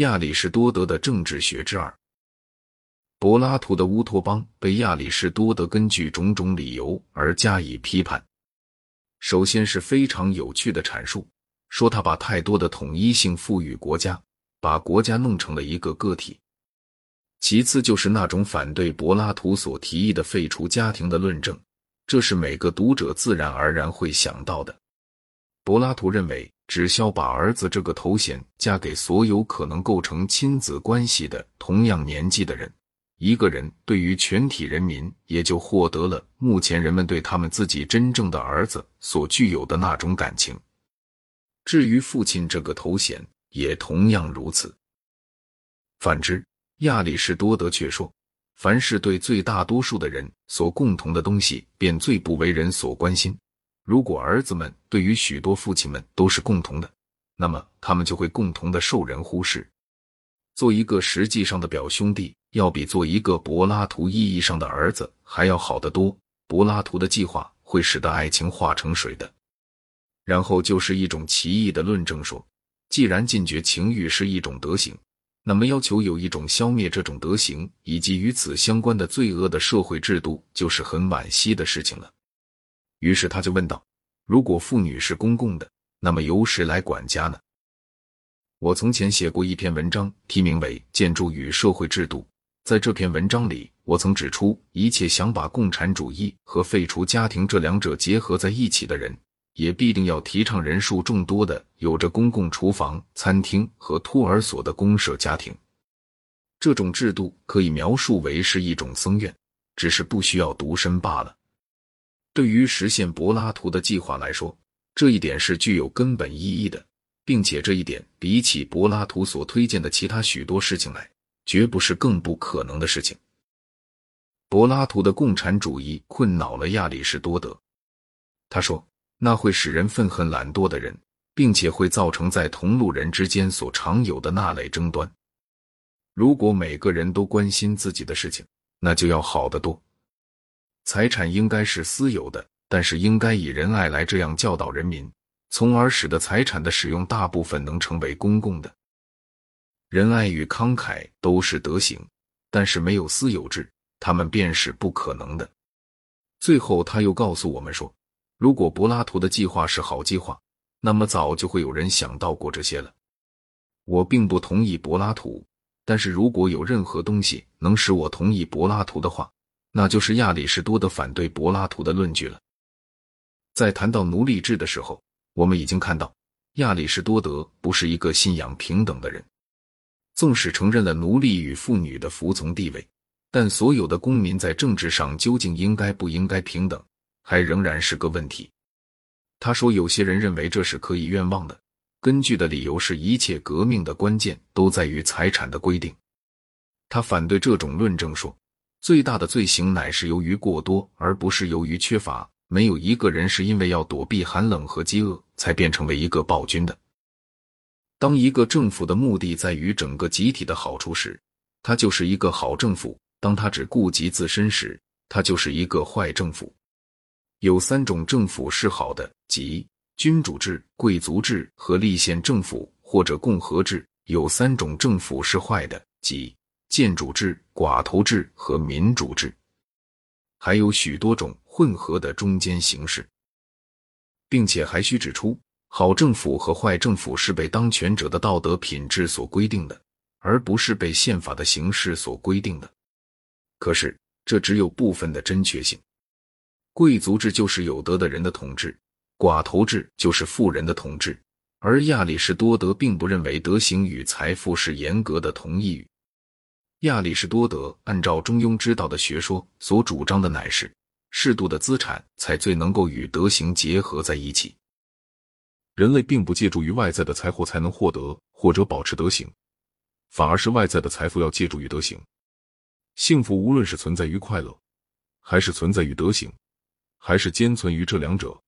亚里士多德的政治学之二。柏拉图的乌托邦被亚里士多德根据种种理由而加以批判。首先是非常有趣的阐述，说他把太多的统一性赋予国家，把国家弄成了一个个体。其次就是那种反对柏拉图所提议的废除家庭的论证，这是每个读者自然而然会想到的。柏拉图认为，只需要把儿子这个头衔加给所有可能构成亲子关系的同样年纪的人，一个人对于全体人民也就获得了目前人们对他们自己真正的儿子所具有的那种感情。至于父亲这个头衔，也同样如此。反之。亚里士多德却说，凡是对最大多数的人所共同的东西，便最不为人所关心。如果儿子们对于许多父亲们都是共同的，那么他们就会共同的受人忽视。做一个实际上的表兄弟，要比做一个柏拉图意义上的儿子还要好得多。柏拉图的计划会使得爱情化成水的。然后就是一种奇异的论证，说，既然禁绝情欲是一种德行。那么，要求有一种消灭这种德行以及与此相关的罪恶的社会制度，就是很惋惜的事情了。于是他就问道：“如果妇女是公共的，那么由谁来管家呢？”我从前写过一篇文章，题名为《建筑与社会制度》。在这篇文章里，我曾指出，一切想把共产主义和废除家庭这两者结合在一起的人。也必定要提倡人数众多的、有着公共厨房、餐厅和托儿所的公社家庭。这种制度可以描述为是一种僧院，只是不需要独身罢了。对于实现柏拉图的计划来说，这一点是具有根本意义的，并且这一点比起柏拉图所推荐的其他许多事情来，绝不是更不可能的事情。柏拉图的共产主义困扰了亚里士多德，他说。那会使人愤恨懒惰的人，并且会造成在同路人之间所常有的那类争端。如果每个人都关心自己的事情，那就要好得多。财产应该是私有的，但是应该以仁爱来这样教导人民，从而使得财产的使用大部分能成为公共的。仁爱与慷慨都是德行，但是没有私有制，他们便是不可能的。最后，他又告诉我们说。如果柏拉图的计划是好计划，那么早就会有人想到过这些了。我并不同意柏拉图，但是如果有任何东西能使我同意柏拉图的话，那就是亚里士多德反对柏拉图的论据了。在谈到奴隶制的时候，我们已经看到亚里士多德不是一个信仰平等的人。纵使承认了奴隶与妇女的服从地位，但所有的公民在政治上究竟应该不应该平等？还仍然是个问题。他说，有些人认为这是可以愿望的，根据的理由是一切革命的关键都在于财产的规定。他反对这种论证，说最大的罪行乃是由于过多，而不是由于缺乏。没有一个人是因为要躲避寒冷和饥饿才变成为一个暴君的。当一个政府的目的在于整个集体的好处时，他就是一个好政府；当他只顾及自身时，他就是一个坏政府。有三种政府是好的，即君主制、贵族制和立宪政府或者共和制；有三种政府是坏的，即建主制、寡头制和民主制；还有许多种混合的中间形式，并且还需指出，好政府和坏政府是被当权者的道德品质所规定的，而不是被宪法的形式所规定的。可是，这只有部分的真确性。贵族制就是有德的人的统治，寡头制就是富人的统治。而亚里士多德并不认为德行与财富是严格的同义语。亚里士多德按照中庸之道的学说所主张的乃是适度的资产才最能够与德行结合在一起。人类并不借助于外在的财货才能获得或者保持德行，反而是外在的财富要借助于德行。幸福无论是存在于快乐，还是存在于德行。还是兼存于这两者，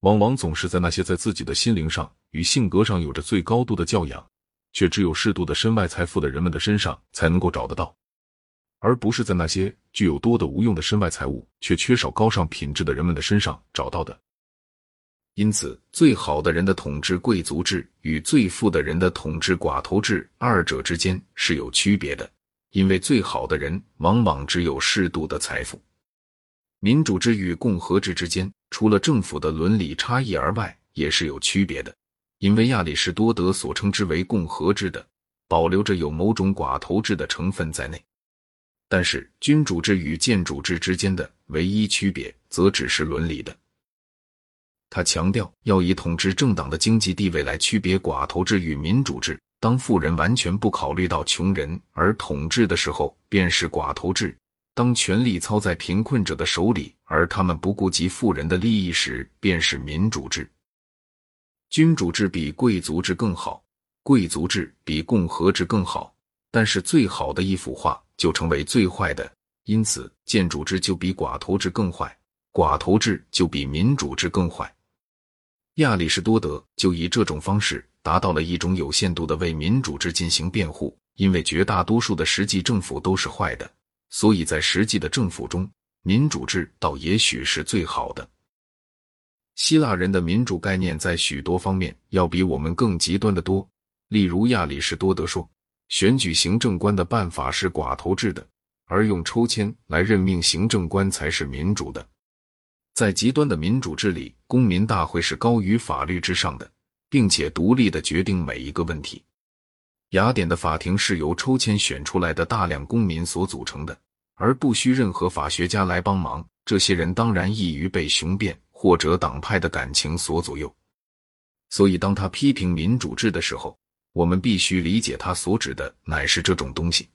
往往总是在那些在自己的心灵上与性格上有着最高度的教养，却只有适度的身外财富的人们的身上才能够找得到，而不是在那些具有多的无用的身外财物却缺少高尚品质的人们的身上找到的。因此，最好的人的统治贵族制与最富的人的统治寡头制，二者之间是有区别的。因为最好的人往往只有适度的财富。民主制与共和制之间，除了政府的伦理差异而外，也是有区别的。因为亚里士多德所称之为共和制的，保留着有某种寡头制的成分在内。但是，君主制与建主制之间的唯一区别，则只是伦理的。他强调要以统治政党的经济地位来区别寡头制与民主制。当富人完全不考虑到穷人而统治的时候，便是寡头制；当权力操在贫困者的手里，而他们不顾及富人的利益时，便是民主制。君主制比贵族制更好，贵族制比共和制更好，但是最好的一幅画就成为最坏的，因此建主制就比寡头制更坏，寡头制就比民主制更坏。亚里士多德就以这种方式。达到了一种有限度的为民主制进行辩护，因为绝大多数的实际政府都是坏的，所以在实际的政府中，民主制倒也许是最好的。希腊人的民主概念在许多方面要比我们更极端的多，例如亚里士多德说，选举行政官的办法是寡头制的，而用抽签来任命行政官才是民主的。在极端的民主制里，公民大会是高于法律之上的。并且独立的决定每一个问题。雅典的法庭是由抽签选出来的大量公民所组成的，而不需任何法学家来帮忙。这些人当然易于被雄辩或者党派的感情所左右。所以，当他批评民主制的时候，我们必须理解他所指的乃是这种东西。